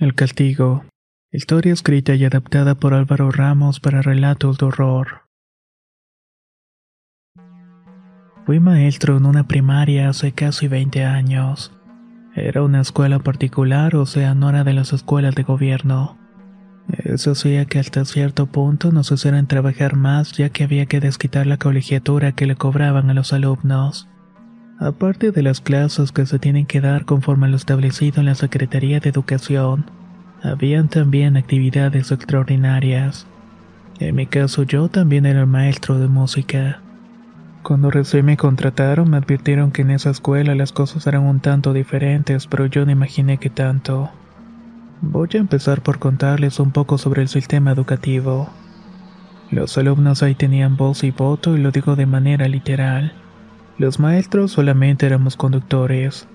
El castigo. Historia escrita y adaptada por Álvaro Ramos para relatos de horror. Fui maestro en una primaria hace casi 20 años. Era una escuela particular, o sea, no era de las escuelas de gobierno. Eso hacía que hasta cierto punto nos hicieran trabajar más ya que había que desquitar la colegiatura que le cobraban a los alumnos. Aparte de las clases que se tienen que dar conforme a lo establecido en la Secretaría de Educación, habían también actividades extraordinarias. En mi caso yo también era maestro de música. Cuando recién me contrataron me advirtieron que en esa escuela las cosas eran un tanto diferentes, pero yo no imaginé que tanto. Voy a empezar por contarles un poco sobre el sistema educativo. Los alumnos ahí tenían voz y voto y lo digo de manera literal. Los maestros solamente éramos conductores.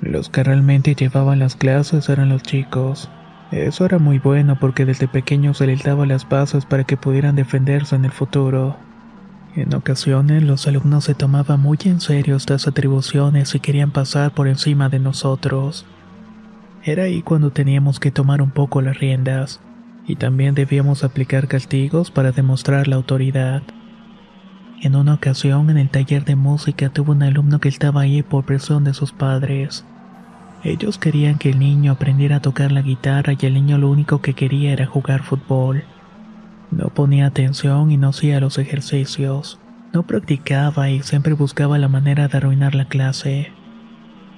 Los que realmente llevaban las clases eran los chicos. Eso era muy bueno porque desde pequeños se les daba las bases para que pudieran defenderse en el futuro. En ocasiones los alumnos se tomaban muy en serio estas atribuciones y querían pasar por encima de nosotros. Era ahí cuando teníamos que tomar un poco las riendas, y también debíamos aplicar castigos para demostrar la autoridad. En una ocasión en el taller de música tuvo un alumno que estaba ahí por presión de sus padres. Ellos querían que el niño aprendiera a tocar la guitarra y el niño lo único que quería era jugar fútbol. No ponía atención y no hacía los ejercicios. No practicaba y siempre buscaba la manera de arruinar la clase.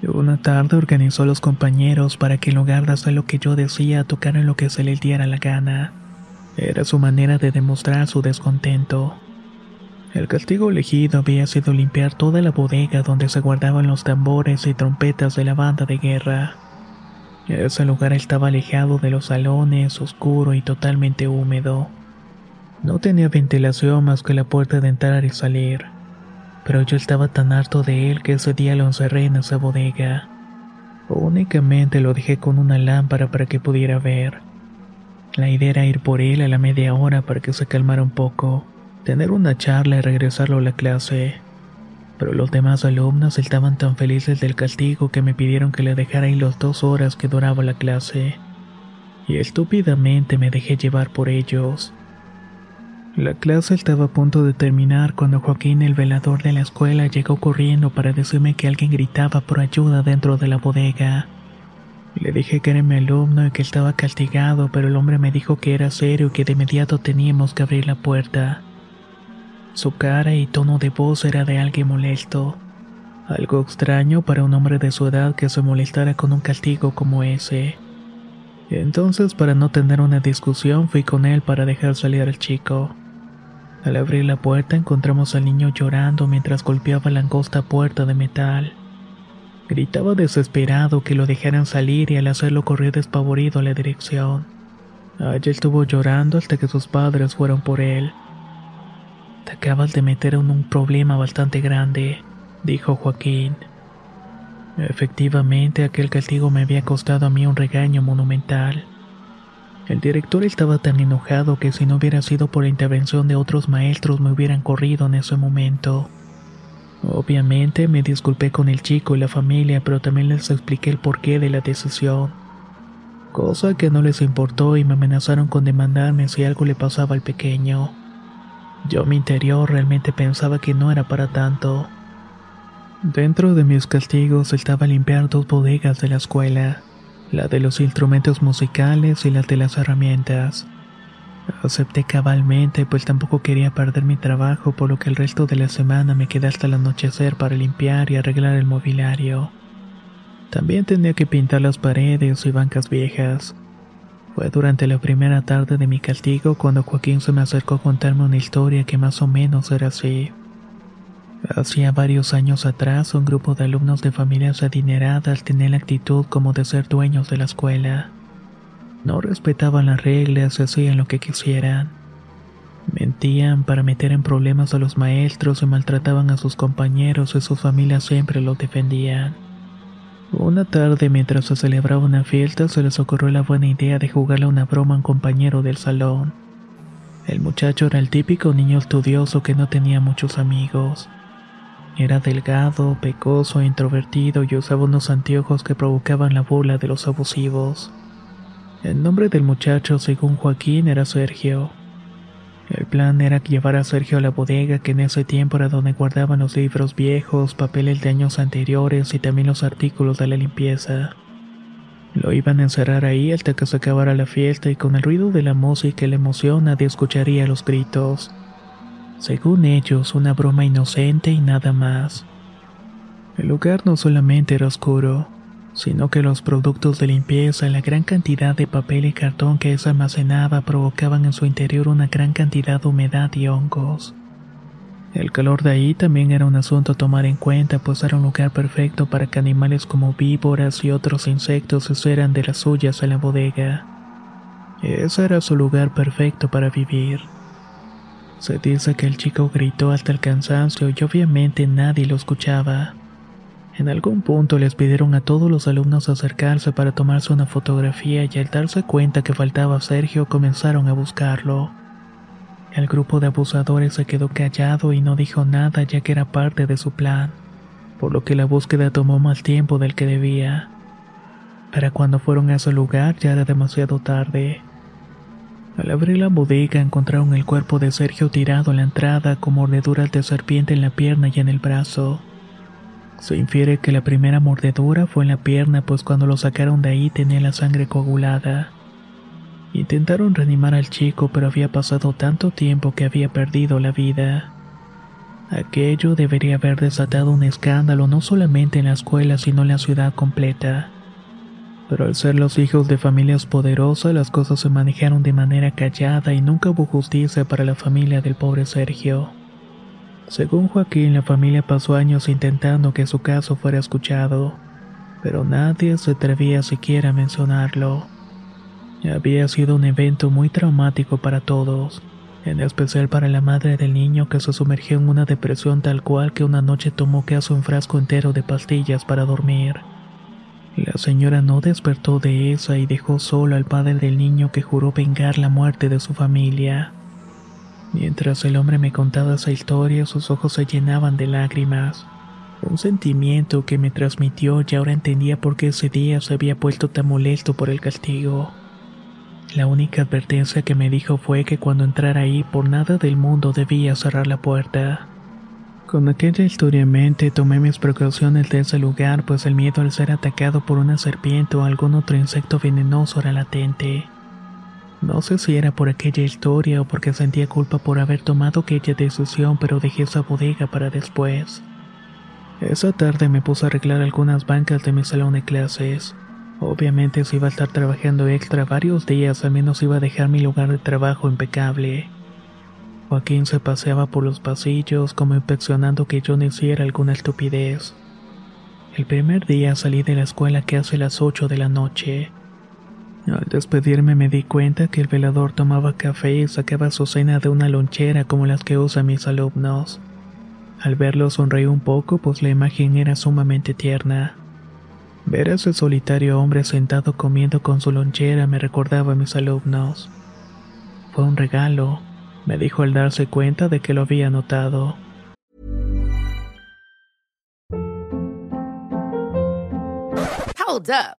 Una tarde organizó a los compañeros para que en lugar de hacer lo que yo decía tocaran lo que se les diera la gana. Era su manera de demostrar su descontento. El castigo elegido había sido limpiar toda la bodega donde se guardaban los tambores y trompetas de la banda de guerra. Ese lugar estaba alejado de los salones, oscuro y totalmente húmedo. No tenía ventilación más que la puerta de entrar y salir, pero yo estaba tan harto de él que ese día lo encerré en esa bodega. Únicamente lo dejé con una lámpara para que pudiera ver. La idea era ir por él a la media hora para que se calmara un poco tener una charla y regresarlo a la clase. Pero los demás alumnos estaban tan felices del castigo que me pidieron que le dejara ahí las dos horas que duraba la clase. Y estúpidamente me dejé llevar por ellos. La clase estaba a punto de terminar cuando Joaquín, el velador de la escuela, llegó corriendo para decirme que alguien gritaba por ayuda dentro de la bodega. Le dije que era mi alumno y que estaba castigado, pero el hombre me dijo que era serio y que de inmediato teníamos que abrir la puerta. Su cara y tono de voz era de alguien molesto. Algo extraño para un hombre de su edad que se molestara con un castigo como ese. Entonces, para no tener una discusión, fui con él para dejar salir al chico. Al abrir la puerta encontramos al niño llorando mientras golpeaba la angosta puerta de metal. Gritaba desesperado que lo dejaran salir y al hacerlo corrió despavorido a la dirección. Allí estuvo llorando hasta que sus padres fueron por él. Acabas de meter en un problema bastante grande, dijo Joaquín. Efectivamente, aquel castigo me había costado a mí un regaño monumental. El director estaba tan enojado que si no hubiera sido por la intervención de otros maestros me hubieran corrido en ese momento. Obviamente me disculpé con el chico y la familia, pero también les expliqué el porqué de la decisión. Cosa que no les importó y me amenazaron con demandarme si algo le pasaba al pequeño. Yo mi interior realmente pensaba que no era para tanto. Dentro de mis castigos estaba limpiar dos bodegas de la escuela, la de los instrumentos musicales y la de las herramientas. Acepté cabalmente, pues tampoco quería perder mi trabajo, por lo que el resto de la semana me quedé hasta el anochecer para limpiar y arreglar el mobiliario. También tenía que pintar las paredes y bancas viejas. Fue durante la primera tarde de mi castigo cuando Joaquín se me acercó a contarme una historia que más o menos era así. Hacía varios años atrás, un grupo de alumnos de familias adineradas tenía la actitud como de ser dueños de la escuela. No respetaban las reglas y hacían lo que quisieran. Mentían para meter en problemas a los maestros y maltrataban a sus compañeros y sus familias siempre los defendían. Una tarde mientras se celebraba una fiesta se les ocurrió la buena idea de jugarle una broma a un compañero del salón. El muchacho era el típico niño estudioso que no tenía muchos amigos. Era delgado, pecoso e introvertido y usaba unos anteojos que provocaban la burla de los abusivos. El nombre del muchacho, según Joaquín, era Sergio. El plan era llevar a Sergio a la bodega que en ese tiempo era donde guardaban los libros viejos, papeles de años anteriores y también los artículos de la limpieza. Lo iban a encerrar ahí hasta que se acabara la fiesta y con el ruido de la música y la emoción nadie escucharía los gritos. Según ellos, una broma inocente y nada más. El lugar no solamente era oscuro, sino que los productos de limpieza y la gran cantidad de papel y cartón que se almacenaba provocaban en su interior una gran cantidad de humedad y hongos. El calor de ahí también era un asunto a tomar en cuenta, pues era un lugar perfecto para que animales como víboras y otros insectos se hicieran de las suyas en la bodega. Ese era su lugar perfecto para vivir. Se dice que el chico gritó hasta el cansancio y obviamente nadie lo escuchaba. En algún punto les pidieron a todos los alumnos acercarse para tomarse una fotografía y al darse cuenta que faltaba Sergio comenzaron a buscarlo. El grupo de abusadores se quedó callado y no dijo nada ya que era parte de su plan, por lo que la búsqueda tomó más tiempo del que debía. Para cuando fueron a ese lugar ya era demasiado tarde. Al abrir la bodega encontraron el cuerpo de Sergio tirado en la entrada con mordeduras de serpiente en la pierna y en el brazo. Se infiere que la primera mordedura fue en la pierna, pues cuando lo sacaron de ahí tenía la sangre coagulada. Intentaron reanimar al chico, pero había pasado tanto tiempo que había perdido la vida. Aquello debería haber desatado un escándalo no solamente en la escuela, sino en la ciudad completa. Pero al ser los hijos de familias poderosas, las cosas se manejaron de manera callada y nunca hubo justicia para la familia del pobre Sergio. Según Joaquín, la familia pasó años intentando que su caso fuera escuchado, pero nadie se atrevía siquiera a mencionarlo. Había sido un evento muy traumático para todos, en especial para la madre del niño que se sumergió en una depresión tal cual que una noche tomó casi un frasco entero de pastillas para dormir. La señora no despertó de esa y dejó solo al padre del niño que juró vengar la muerte de su familia. Mientras el hombre me contaba esa historia, sus ojos se llenaban de lágrimas. Un sentimiento que me transmitió y ahora entendía por qué ese día se había puesto tan molesto por el castigo. La única advertencia que me dijo fue que cuando entrara ahí por nada del mundo debía cerrar la puerta. Con aquella historia en mente tomé mis precauciones de ese lugar, pues el miedo al ser atacado por una serpiente o algún otro insecto venenoso era latente. No sé si era por aquella historia o porque sentía culpa por haber tomado aquella decisión, pero dejé esa bodega para después. Esa tarde me puse a arreglar algunas bancas de mi salón de clases. Obviamente si iba a estar trabajando extra varios días, al menos iba a dejar mi lugar de trabajo impecable. Joaquín se paseaba por los pasillos como inspeccionando que yo no hiciera alguna estupidez. El primer día salí de la escuela que hace las 8 de la noche. Al despedirme me di cuenta que el velador tomaba café y sacaba su cena de una lonchera como las que usan mis alumnos. Al verlo sonreí un poco pues la imagen era sumamente tierna. Ver a ese solitario hombre sentado comiendo con su lonchera me recordaba a mis alumnos. Fue un regalo, me dijo al darse cuenta de que lo había notado. Hold up.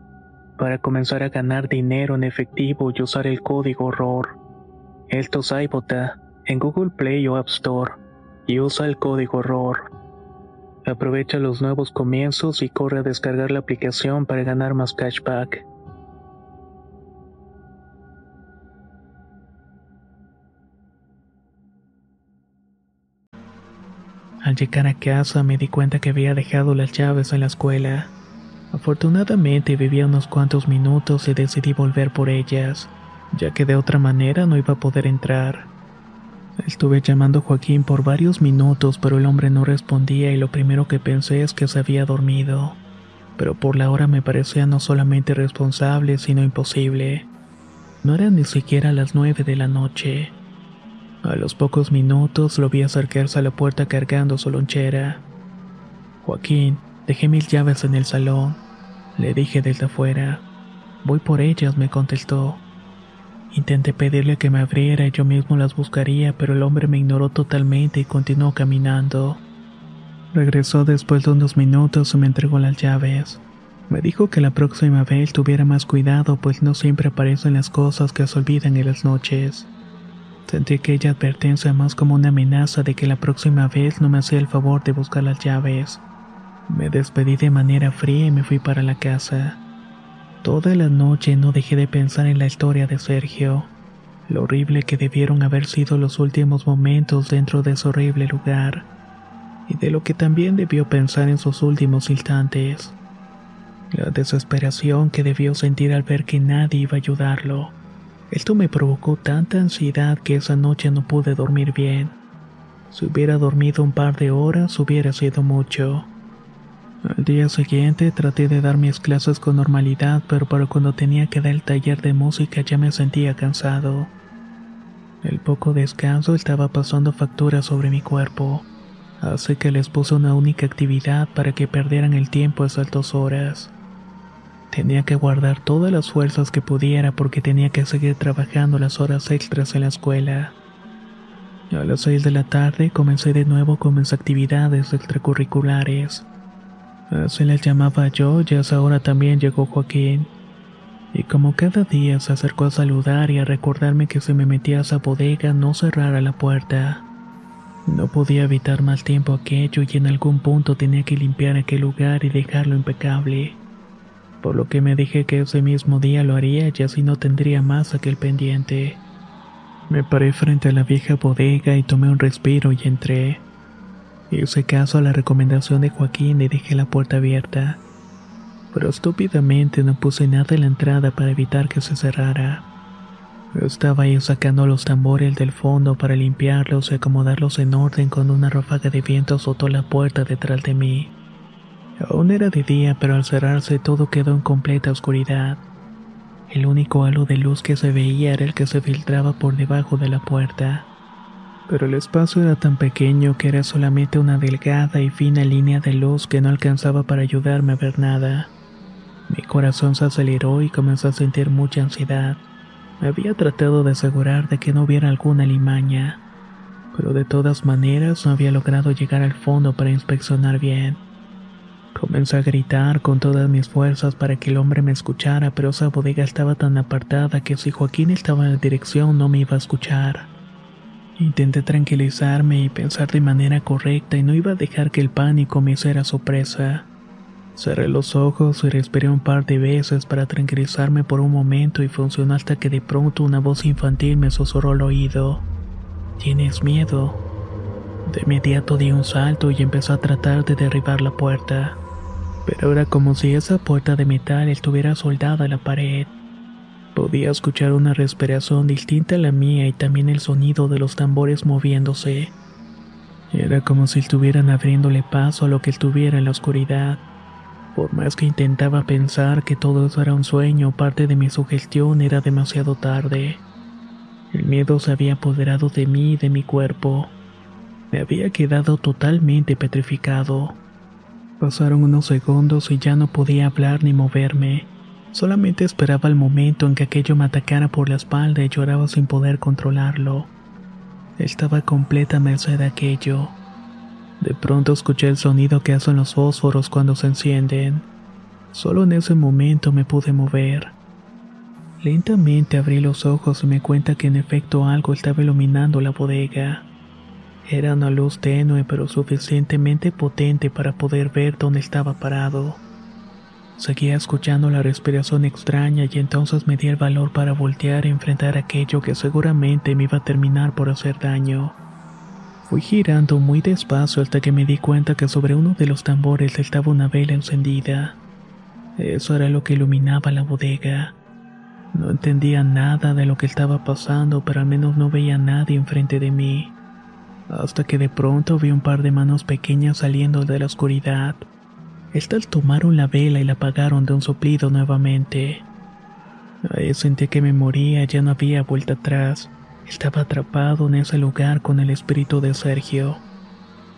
para comenzar a ganar dinero en efectivo y usar el código ROR. Esto es iBota en Google Play o App Store y usa el código ROR. Aprovecha los nuevos comienzos y corre a descargar la aplicación para ganar más cashback. Al llegar a casa me di cuenta que había dejado las llaves en la escuela. Afortunadamente vivía unos cuantos minutos y decidí volver por ellas, ya que de otra manera no iba a poder entrar. Estuve llamando a Joaquín por varios minutos, pero el hombre no respondía y lo primero que pensé es que se había dormido. Pero por la hora me parecía no solamente irresponsable, sino imposible. No eran ni siquiera las nueve de la noche. A los pocos minutos lo vi acercarse a la puerta cargando su lonchera. Joaquín, dejé mis llaves en el salón. Le dije desde afuera. Voy por ellas, me contestó. Intenté pedirle que me abriera y yo mismo las buscaría, pero el hombre me ignoró totalmente y continuó caminando. Regresó después de unos minutos y me entregó las llaves. Me dijo que la próxima vez tuviera más cuidado, pues no siempre aparecen las cosas que se olvidan en las noches. Sentí aquella advertencia más como una amenaza de que la próxima vez no me hacía el favor de buscar las llaves. Me despedí de manera fría y me fui para la casa. Toda la noche no dejé de pensar en la historia de Sergio, lo horrible que debieron haber sido los últimos momentos dentro de ese horrible lugar, y de lo que también debió pensar en sus últimos instantes. La desesperación que debió sentir al ver que nadie iba a ayudarlo. Esto me provocó tanta ansiedad que esa noche no pude dormir bien. Si hubiera dormido un par de horas hubiera sido mucho. Al día siguiente traté de dar mis clases con normalidad, pero para cuando tenía que dar el taller de música ya me sentía cansado. El poco descanso estaba pasando factura sobre mi cuerpo, así que les puse una única actividad para que perdieran el tiempo esas dos horas. Tenía que guardar todas las fuerzas que pudiera porque tenía que seguir trabajando las horas extras en la escuela. A las seis de la tarde comencé de nuevo con mis actividades extracurriculares. Así le llamaba yo y a esa hora también llegó Joaquín. Y como cada día se acercó a saludar y a recordarme que si me metía a esa bodega no cerrara la puerta. No podía evitar más tiempo aquello y en algún punto tenía que limpiar aquel lugar y dejarlo impecable. Por lo que me dije que ese mismo día lo haría y así no tendría más aquel pendiente. Me paré frente a la vieja bodega y tomé un respiro y entré. Hice caso a la recomendación de Joaquín y dejé la puerta abierta. Pero estúpidamente no puse nada en la entrada para evitar que se cerrara. Estaba ahí sacando los tambores del fondo para limpiarlos y acomodarlos en orden cuando una ráfaga de viento azotó la puerta detrás de mí. Aún era de día, pero al cerrarse todo quedó en completa oscuridad. El único halo de luz que se veía era el que se filtraba por debajo de la puerta. Pero el espacio era tan pequeño que era solamente una delgada y fina línea de luz que no alcanzaba para ayudarme a ver nada. Mi corazón se aceleró y comenzó a sentir mucha ansiedad. Me había tratado de asegurar de que no hubiera alguna limaña, pero de todas maneras no había logrado llegar al fondo para inspeccionar bien. Comencé a gritar con todas mis fuerzas para que el hombre me escuchara, pero esa bodega estaba tan apartada que si Joaquín estaba en la dirección no me iba a escuchar. Intenté tranquilizarme y pensar de manera correcta y no iba a dejar que el pánico me hiciera su presa. Cerré los ojos y respiré un par de veces para tranquilizarme por un momento y funcionó hasta que de pronto una voz infantil me susurró al oído. ¿Tienes miedo? De inmediato di un salto y empezó a tratar de derribar la puerta. Pero era como si esa puerta de metal estuviera soldada a la pared. Podía escuchar una respiración distinta a la mía y también el sonido de los tambores moviéndose. Era como si estuvieran abriéndole paso a lo que estuviera en la oscuridad. Por más que intentaba pensar que todo eso era un sueño, parte de mi sugestión era demasiado tarde. El miedo se había apoderado de mí y de mi cuerpo. Me había quedado totalmente petrificado. Pasaron unos segundos y ya no podía hablar ni moverme. Solamente esperaba el momento en que aquello me atacara por la espalda y lloraba sin poder controlarlo. Estaba completa merced de aquello. De pronto escuché el sonido que hacen los fósforos cuando se encienden. Solo en ese momento me pude mover. Lentamente abrí los ojos y me cuenta que en efecto algo estaba iluminando la bodega. Era una luz tenue pero suficientemente potente para poder ver dónde estaba parado. Seguía escuchando la respiración extraña y entonces me di el valor para voltear y enfrentar aquello que seguramente me iba a terminar por hacer daño. Fui girando muy despacio hasta que me di cuenta que sobre uno de los tambores estaba una vela encendida. Eso era lo que iluminaba la bodega. No entendía nada de lo que estaba pasando, pero al menos no veía a nadie enfrente de mí. Hasta que de pronto vi un par de manos pequeñas saliendo de la oscuridad. Estas tomaron la vela y la apagaron de un soplido nuevamente. Ahí sentí que me moría, ya no había vuelta atrás. Estaba atrapado en ese lugar con el espíritu de Sergio.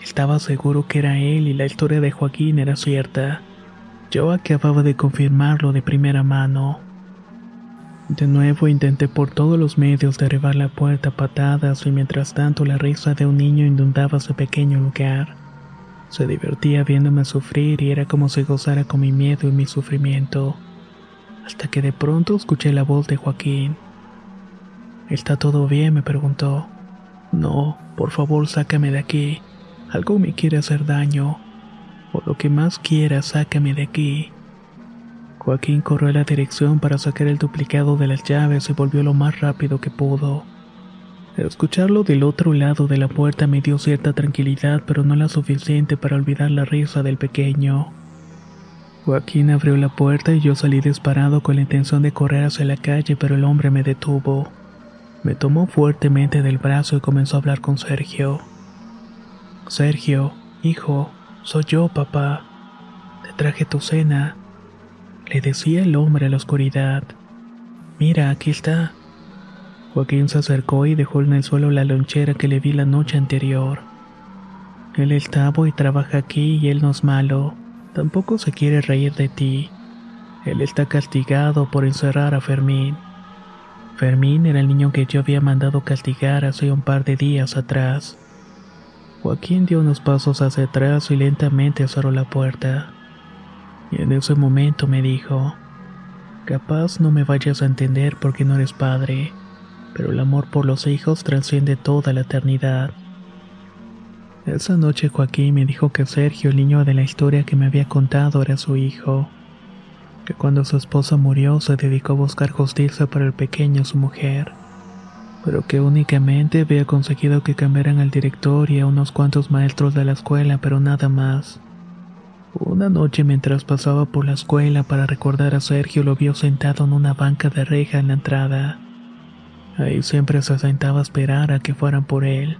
Estaba seguro que era él y la historia de Joaquín era cierta. Yo acababa de confirmarlo de primera mano. De nuevo intenté por todos los medios derribar la puerta a patadas y mientras tanto la risa de un niño inundaba ese pequeño lugar. Se divertía viéndome sufrir y era como si gozara con mi miedo y mi sufrimiento. Hasta que de pronto escuché la voz de Joaquín. ¿Está todo bien? me preguntó. No, por favor, sácame de aquí. Algo me quiere hacer daño. O lo que más quiera, sácame de aquí. Joaquín corrió a la dirección para sacar el duplicado de las llaves y volvió lo más rápido que pudo. Escucharlo del otro lado de la puerta me dio cierta tranquilidad, pero no la suficiente para olvidar la risa del pequeño. Joaquín abrió la puerta y yo salí disparado con la intención de correr hacia la calle, pero el hombre me detuvo. Me tomó fuertemente del brazo y comenzó a hablar con Sergio. Sergio, hijo, soy yo, papá. Te traje tu cena. Le decía el hombre a la oscuridad. Mira, aquí está. Joaquín se acercó y dejó en el suelo la lonchera que le vi la noche anterior. Él estaba y trabaja aquí y él no es malo. Tampoco se quiere reír de ti. Él está castigado por encerrar a Fermín. Fermín era el niño que yo había mandado castigar hace un par de días atrás. Joaquín dio unos pasos hacia atrás y lentamente cerró la puerta. Y en ese momento me dijo, capaz no me vayas a entender porque no eres padre, pero el amor por los hijos trasciende toda la eternidad. Esa noche Joaquín me dijo que Sergio, el niño de la historia que me había contado, era su hijo, que cuando su esposa murió se dedicó a buscar justicia para el pequeño su mujer, pero que únicamente había conseguido que cambiaran al director y a unos cuantos maestros de la escuela, pero nada más. Una noche mientras pasaba por la escuela para recordar a Sergio lo vio sentado en una banca de reja en la entrada. Ahí siempre se sentaba a esperar a que fueran por él.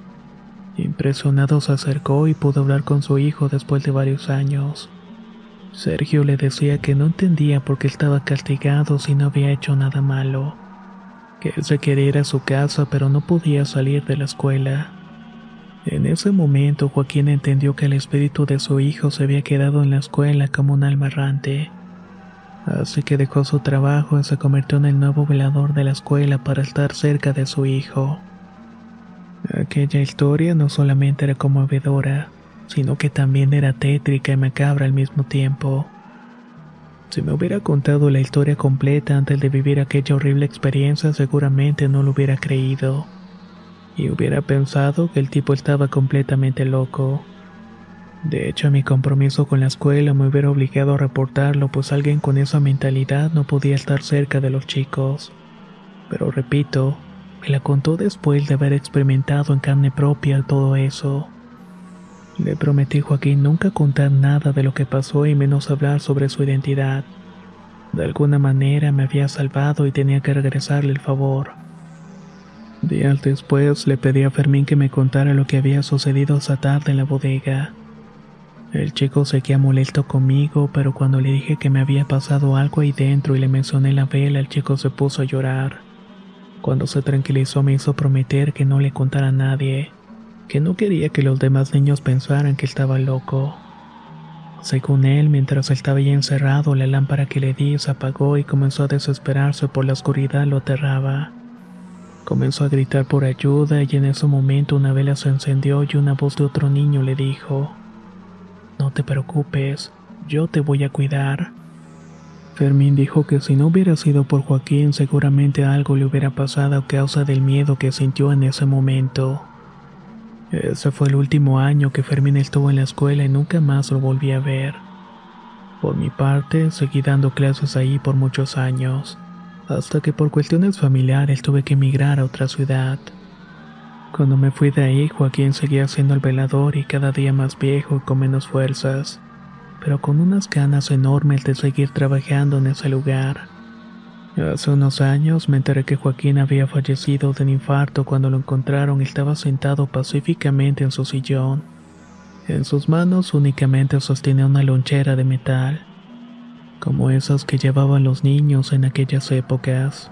Impresionado se acercó y pudo hablar con su hijo después de varios años. Sergio le decía que no entendía por qué estaba castigado si no había hecho nada malo, que se quería ir a su casa pero no podía salir de la escuela. En ese momento Joaquín entendió que el espíritu de su hijo se había quedado en la escuela como un alma errante. Así que dejó su trabajo y se convirtió en el nuevo velador de la escuela para estar cerca de su hijo. Aquella historia no solamente era conmovedora, sino que también era tétrica y macabra al mismo tiempo. Si me hubiera contado la historia completa antes de vivir aquella horrible experiencia, seguramente no lo hubiera creído. Y hubiera pensado que el tipo estaba completamente loco. De hecho, mi compromiso con la escuela me hubiera obligado a reportarlo, pues alguien con esa mentalidad no podía estar cerca de los chicos. Pero repito, me la contó después de haber experimentado en carne propia todo eso. Le prometí Joaquín nunca contar nada de lo que pasó y menos hablar sobre su identidad. De alguna manera me había salvado y tenía que regresarle el favor. Días después le pedí a Fermín que me contara lo que había sucedido esa tarde en la bodega. El chico seguía molesto conmigo, pero cuando le dije que me había pasado algo ahí dentro y le mencioné la vela, el chico se puso a llorar. Cuando se tranquilizó me hizo prometer que no le contara a nadie, que no quería que los demás niños pensaran que estaba loco. Según él, mientras estaba ahí encerrado, la lámpara que le di se apagó y comenzó a desesperarse por la oscuridad lo aterraba. Comenzó a gritar por ayuda y en ese momento una vela se encendió y una voz de otro niño le dijo, No te preocupes, yo te voy a cuidar. Fermín dijo que si no hubiera sido por Joaquín seguramente algo le hubiera pasado a causa del miedo que sintió en ese momento. Ese fue el último año que Fermín estuvo en la escuela y nunca más lo volví a ver. Por mi parte, seguí dando clases ahí por muchos años, hasta que por cuestiones familiares tuve que emigrar a otra ciudad. Cuando me fui de ahí, Joaquín seguía siendo el velador y cada día más viejo y con menos fuerzas pero con unas ganas enormes de seguir trabajando en ese lugar. Hace unos años me enteré que Joaquín había fallecido de un infarto cuando lo encontraron estaba sentado pacíficamente en su sillón. En sus manos únicamente sostenía una lonchera de metal, como esas que llevaban los niños en aquellas épocas.